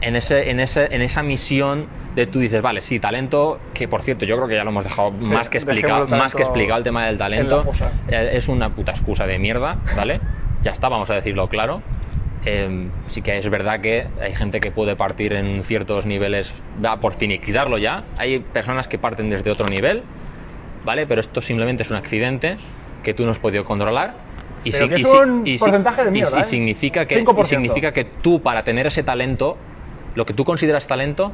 en, ese, en, ese, en esa misión de tú dices, vale, sí, talento, que por cierto, yo creo que ya lo hemos dejado Sí, más, que explicado, más que explicado el tema del talento. Eh, es una puta excusa de mierda, ¿vale? ya está, vamos a decirlo claro. Eh, sí que es verdad que hay gente que puede partir en ciertos niveles, va por finiquitarlo ya. Hay personas que parten desde otro nivel, ¿vale? Pero esto simplemente es un accidente que tú no has podido controlar. Y Pero si- que y es si- un y si- porcentaje de y mierda, si- ¿eh? significa que, y 5%. significa que tú, para tener ese talento, lo que tú consideras talento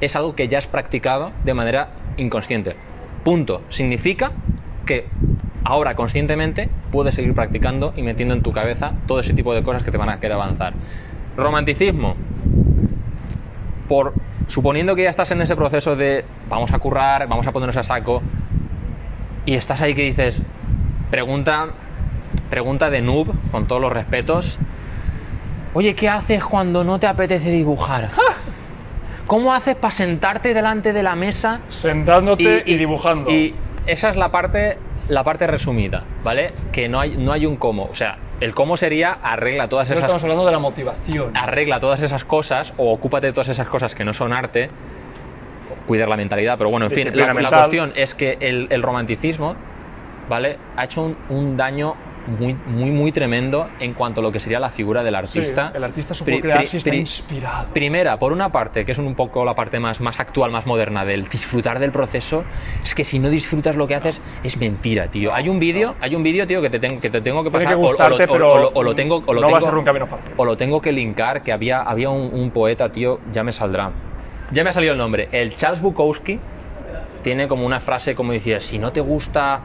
es algo que ya has practicado de manera inconsciente. Punto. Significa que ahora conscientemente puedes seguir practicando y metiendo en tu cabeza todo ese tipo de cosas que te van a querer avanzar. Romanticismo. Por suponiendo que ya estás en ese proceso de vamos a currar, vamos a ponernos a saco y estás ahí que dices pregunta pregunta de noob con todos los respetos. Oye, ¿qué haces cuando no te apetece dibujar? ¿Cómo haces para sentarte delante de la mesa Sentándote y, dibujando. y esa es la parte, la parte resumida, ¿vale? Que no hay, no hay un cómo. O sea, el cómo sería arregla todas No esas estamos hablando de la motivación. arregla todas esas cosas o ocúpate de todas esas cosas que no son arte, cuidar la mentalidad, pero bueno, en fin, la, la cuestión es que el, el romanticismo, ¿vale? Ha hecho un, un daño muy, muy, muy tremendo en cuanto a lo que sería la figura del artista. el artista puede crear pri- si está pri- inspirado. Primera, por una parte, que es un poco la parte más, más actual, más moderna del disfrutar del proceso, es que si no disfrutas lo que haces es mentira, tío. hay un vídeo, hay un vídeo, tío, que te, tengo que te tengo que pasar que o- o, gustarte, lo, o- pero o lo- o lo tengo, o lo no a tengo- un camino fácil. o lo tengo que linkar, que había, había un, un poeta, tío, ya me saldrá. Ya me ha salido el nombre. El Charles Bukowski tiene como una frase como decía, si no te gusta,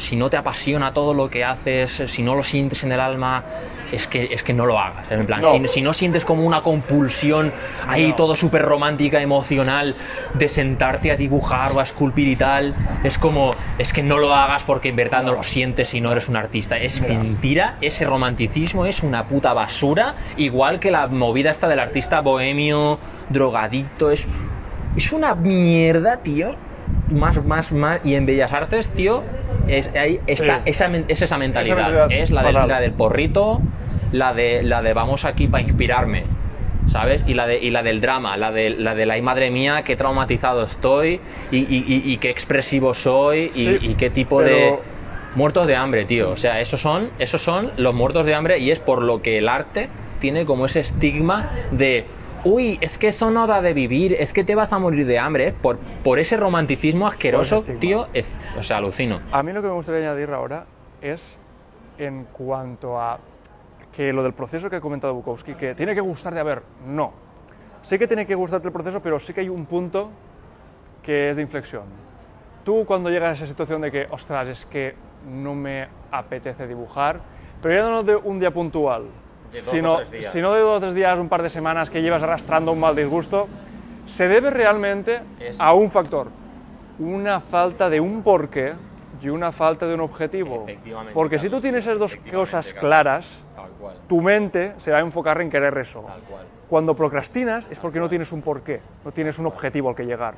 si no te apasiona todo lo que haces, si no lo sientes en el alma, es que, es que no lo hagas. En plan, No. Si, si no sientes como una compulsión ahí No. todo súper romántica, emocional, de sentarte a dibujar o a esculpir y tal, es como, es que no lo hagas porque en verdad no, lo sientes y no eres un artista. Es Mira. mentira, ese romanticismo es una puta basura, igual que la movida esta del artista bohemio, drogadicto, es, es una mierda, tío. Más, más, más. Y en Bellas Artes, tío, es, ahí está, Sí. esa, es esa mentalidad. mentalidad es la, del- fatal. la del porrito, la de, la de vamos aquí para inspirarme. ¿Sabes? Y la, de, y la del drama, la de, la de la "Ay, madre mía, qué traumatizado estoy y, y- y- y qué expresivo soy y, Sí, y qué tipo pero- de... Muertos de hambre, tío. O sea, esos son, esos son los muertos de hambre y es por lo que el arte tiene como ese estigma de, uy, es que eso no da de vivir, es que te vas a morir de hambre, por, por ese romanticismo asqueroso, estigma. tío. es- o sea, alucino. A mí lo que me gustaría añadir ahora es en cuanto a que lo del proceso que ha comentado Bukowski, que tiene que gustarte, a ver, no. Sí que tiene que gustarte el proceso, pero sí que hay un punto que es de inflexión. Tú cuando llegas a esa situación de que, ostras, es que no me apetece dibujar, pero ya no de un día puntual, De dos o sino, tres días. sino de dos o tres días, un par de semanas que llevas arrastrando un mal disgusto, se debe realmente a un factor, una falta de un porqué y una falta de un objetivo. Porque si tú tienes esas dos cosas claras, tu mente se va a enfocar en querer eso. Cuando procrastinas es porque no tienes un porqué, no tienes un objetivo al que llegar.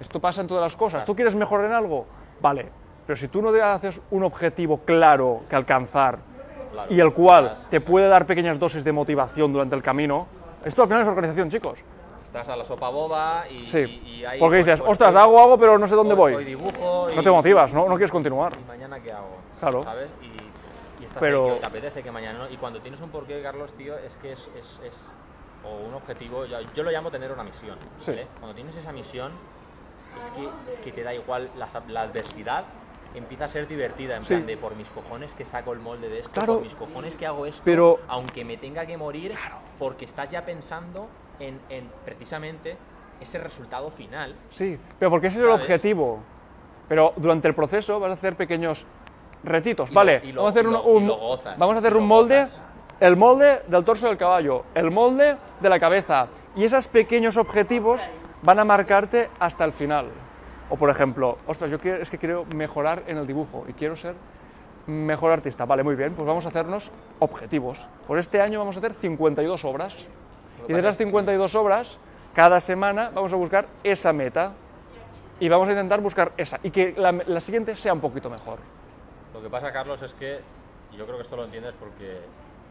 Esto pasa en todas las cosas. ¿Tú quieres mejorar en algo? Vale. Pero si tú no te haces un objetivo claro que alcanzar Claro. y el cual Estás- te puede dar pequeñas dosis de motivación durante el camino, esto al final es organización, chicos. Estás a la sopa boba y, Sí. y- y ahí, Porque pues, dices, pues, ostras, hago, hago, pero no sé dónde voy. dibujo No te motivas, ¿no? No quieres continuar. ¿Y mañana qué hago? Claro. ¿Sabes? Y, estás Pero- ahí, que te apetece que mañana no. Y cuando tienes un porqué, Carlos, tío, es que es, es, es- o un objetivo, yo, yo lo llamo tener una misión. Cuando tienes esa misión, es que, es que te da igual la, la adversidad. Empieza a ser divertida, en Sí. plan de por mis cojones que saco el molde de esto, Claro. por mis cojones que hago esto, Pero- aunque me tenga que morir, porque estás ya pensando en, en precisamente ese resultado final. Sí, pero porque ese es el ¿Sabes? objetivo. Pero durante el proceso vas a hacer pequeños retitos. Y lo- vale, y lo- vamos a hacer y un, lo- y un- lo gozas, vamos a hacer y lo un molde, gozas. el molde del torso del caballo, el molde de la cabeza. Y esos pequeños objetivos van a marcarte hasta el final. O por ejemplo, ostras, yo es que quiero mejorar en el dibujo y quiero ser mejor artista. Vale, muy bien, pues vamos a hacernos objetivos. Por este año vamos a hacer 52 obras. Y de esas 52 obras, cada semana vamos a buscar esa meta. Y vamos a intentar buscar esa. Y que la, la siguiente sea un poquito mejor. Lo que pasa, Carlos, es que yo creo que esto lo entiendes porque,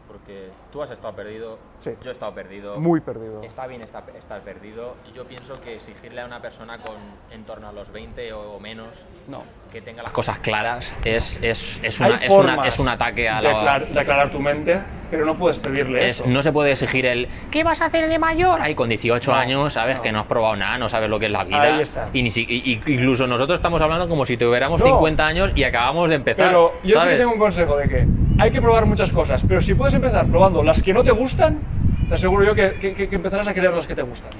porque tú has estado perdido, Sí. yo he estado perdido. Muy perdido. Está bien estar, estar perdido. Y yo pienso que exigirle a una persona con en torno a los 20 o menos No. que tenga las cosas claras es, es, es, una- es, formas una- es un ataque a de, la... aclar- de aclarar tu mente, pero no puedes pedirle es- eso. no se puede exigir el ¿qué vas a hacer de mayor? Ahí con 18 No, años, sabes no. que no has probado nada, no sabes lo que es la vida. Ahí está. Y, ni si- y- incluso nosotros estamos hablando como si tuviéramos No. 50 años y acabamos de empezar. Pero yo sí que ¿sabes? tengo un consejo de que hay que probar muchas cosas, pero si puedes empezar probando las que no te gustan, te aseguro yo que, que- que- empezarás a querer las que te gustan.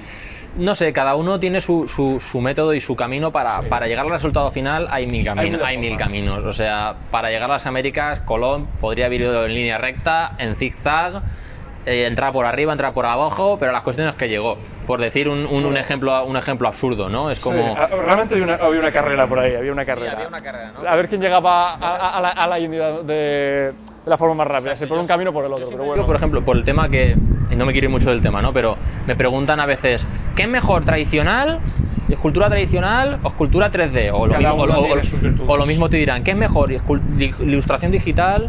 No sé, cada uno tiene su, su- su método y su camino para, para llegar al resultado final. Hay mil caminos. miles Hay, mil caminos. O sea, para llegar a las Américas, Colón podría haber ido en línea recta, en zigzag, eh, entrar por arriba, entrar por abajo, pero las cuestiones que llegó. Por decir un, un- un ejemplo, un ejemplo absurdo, ¿no? Es como. Sí, ah, realmente había una, había una carrera por ahí, había una carrera. había una carrera, ¿no? A ver quién llegaba a, a- a la, a la de, de la forma más rápida, si por un camino o por el otro. Yo Pero bueno, digo, por ejemplo, por el tema que. y no me quiero ir mucho del tema, ¿no? Pero me preguntan a veces, ¿qué es mejor, tradicional? ¿Escultura tradicional o escultura 3D? O lo, mismo, o, lo mismo te dirán, ¿qué es mejor, ilustración digital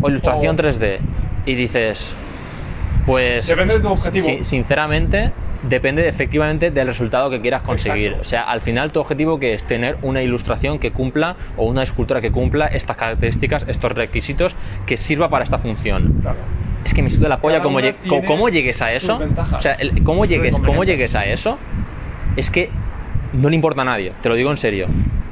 o ilustración O- 3D? Y dices, pues. Depende de tu objetivo. si- sinceramente, depende efectivamente del resultado que quieras conseguir. Exacto. O sea, al final tu objetivo que es tener una ilustración que cumpla o una escultura que cumpla estas características, estos requisitos, que sirva para esta función. Claro. Es que me suda la polla cómo, lleg- cómo llegues a eso. O sea, el- cómo, llegues, cómo llegues a eso es que no le importa a nadie, te lo digo en serio.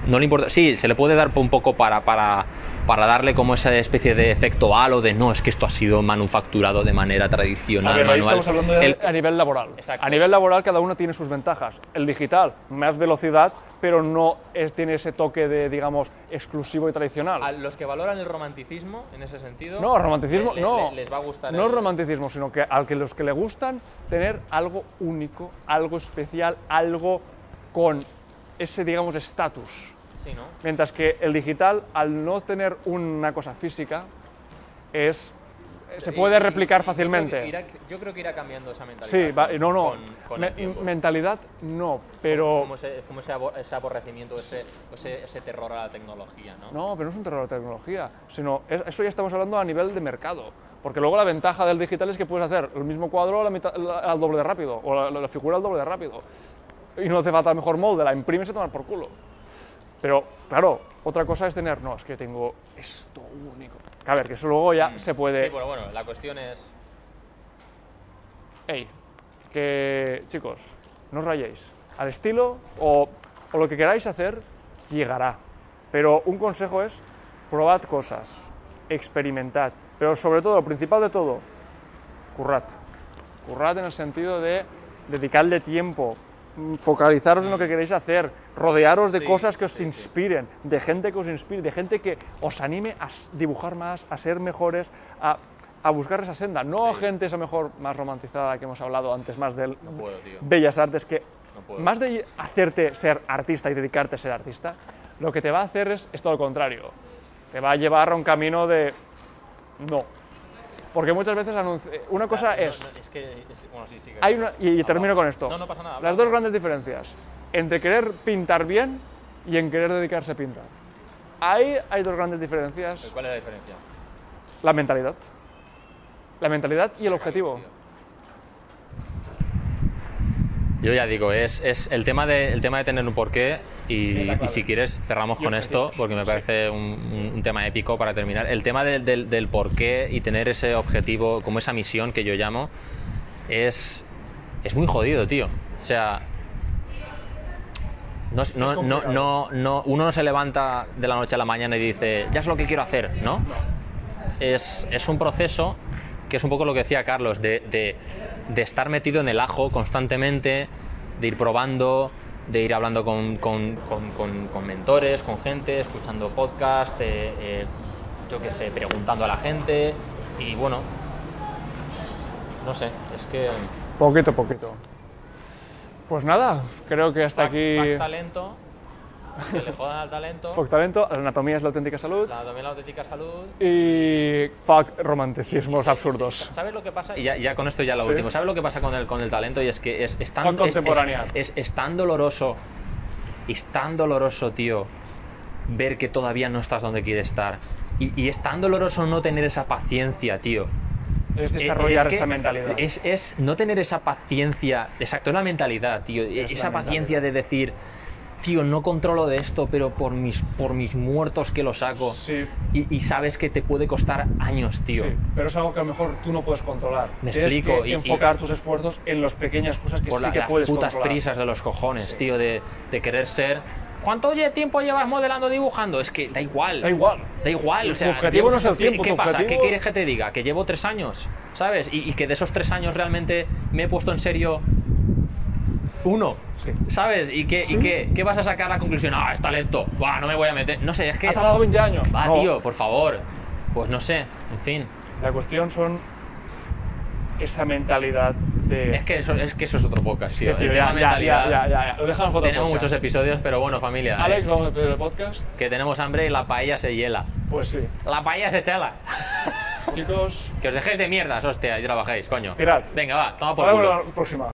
No le importa. Sí, se le puede dar un poco para, para, para darle como esa especie de efecto halo de no, es que esto ha sido manufacturado de manera tradicional. A ver, ahí manual". estamos hablando de- El- a nivel laboral. Exacto. A nivel laboral cada uno tiene sus ventajas. El digital, más velocidad, pero no es- tiene ese toque de, digamos, exclusivo y tradicional. A los que valoran el romanticismo, en ese sentido. No, romanticismo, le- no. le- les va a gustar. No el- romanticismo, sino que a que los que le gustan tener algo único, algo especial, algo con ese, digamos, estatus. Sí, ¿no? Mientras que el digital, al no tener una cosa física, es se puede replicar fácilmente. irá- yo creo que irá cambiando esa mentalidad. Sí, va- no, no. Con, con Me- mentalidad no, pero Como ese, como ese, ese aborrecimiento, ese, ese, ese terror a la tecnología, ¿no? no, pero no es un terror de tecnología, sino es- eso ya estamos hablando a nivel de mercado. Porque luego la ventaja del digital es que puedes hacer el mismo cuadro a la mitad- la- al doble de rápido, o la, la figura al doble de rápido. Y no hace falta el mejor molde, la imprimes y tomar por culo. Pero, claro, otra cosa es tener, no, es que tengo esto único. A ver, que eso luego ya se puede... Sí, pero bueno, la cuestión es. Ey, que chicos, no os rayéis. Al estilo o, o lo que queráis hacer llegará. Pero un consejo es probad cosas, experimentad. Pero sobre todo, lo principal de todo, currad. Currad en el sentido de dedicarle tiempo, mm, focalizaros en lo que queréis hacer, rodearos de Sí, cosas que os sí, sí. inspiren, de gente que os inspire, de gente que os anime a dibujar más, a ser mejores, a, a buscar esa senda. No Sí. gente esa mejor más romantizada que hemos hablado antes, más del No puedo, tío. bellas artes, que No más de hacerte ser artista y dedicarte a ser artista, lo que te va a hacer es, es todo lo contrario. Te va a llevar a un camino de no. Porque muchas veces anunci- una cosa es... no, es que. es- bueno, sí, sí. que- Hay una, y, y termino con esto. No, no pasa nada. Las dos grandes diferencias entre querer pintar bien y en querer dedicarse a pintar. Ahí hay dos grandes diferencias. ¿Cuál es la diferencia? La mentalidad. La mentalidad y el objetivo. Yo ya digo, es, es el, tema de, el tema de tener un porqué y, y si quieres cerramos con esto porque me parece un, un- tema épico para terminar. El tema del, del, del porqué y tener ese objetivo, como esa misión que yo llamo, es, es muy jodido, tío. O sea, no, no, no, no, uno no se levanta de la noche a la mañana y dice, ya es lo que quiero hacer, ¿no? es, es un proceso que es un poco lo que decía Carlos, de, de- de estar metido en el ajo constantemente, de ir probando, de ir hablando con, con- con- con- mentores, con gente, escuchando podcast, eh, eh, yo qué sé, preguntando a la gente y bueno, no sé, es que... Poquito a poquito. Pues nada, creo que hasta aquí... talento, que le jodan al talento, Fuck talento, la anatomía es la auténtica salud la, también la auténtica salud y fuck romanticismos Sí, absurdos. sí, sí. ¿Sabes lo que pasa? Y ya, ya con esto ya lo Sí. último. ¿Sabes lo que pasa con el, con el talento? Y es que es, es tan, Con es- contemporánea. Es, es- es tan doloroso, es tan doloroso, tío, ver que todavía no estás donde quieres estar. Y, y es tan doloroso no tener esa paciencia, tío. Es desarrollar es que esa mentalidad. Es, es no tener esa paciencia. Exacto, es la mentalidad, tío. Es esa paciencia de decir, tío, no controlo de esto, pero por mis, por mis muertos que lo saco. Sí, Y, y sabes que te puede costar años, tío. sí, pero es algo que a lo mejor tú no puedes controlar. Me Tienes explico, que y- y- enfocar tus esfuerzos en las pequeñas cosas que por sí la- que las puedes putas controlar. prisas de los cojones, tío, de, de querer ser. ¿Cuánto tiempo llevas modelando, dibujando? Es que da igual. Da igual. Da igual, o Tu sea. objetivo llevo- no es el ¿qué- tiempo, ¿Qué tu pasa? ¿Qué objetivo- quieres que te diga? Que llevo tres años, ¿sabes? Y, y que de esos tres años realmente me he puesto en serio uno, Sí. ¿sabes? ¿Y, qué, Sí. y qué, qué vas a sacar a la conclusión? Ah, es talento, Buah, no me voy a meter. No sé, es que. Ha tardado 20 años. Va, No. tío, por favor. Pues no sé, en fin. La cuestión son esa mentalidad de... Es que eso es, que eso es otro podcast, tío. tío, ya, ya, ya, ya, ya, dejamos Tenemos podcast. muchos episodios, pero bueno, familia. eh, Alex, vamos a hacer el podcast. que tenemos hambre y la paella se hiela. Pues sí. La paella se chela. [laughs] Chicos, que os dejéis de mierdas, hostia, y trabajéis, coño. tirad. Venga, va, toma por culo. la próxima.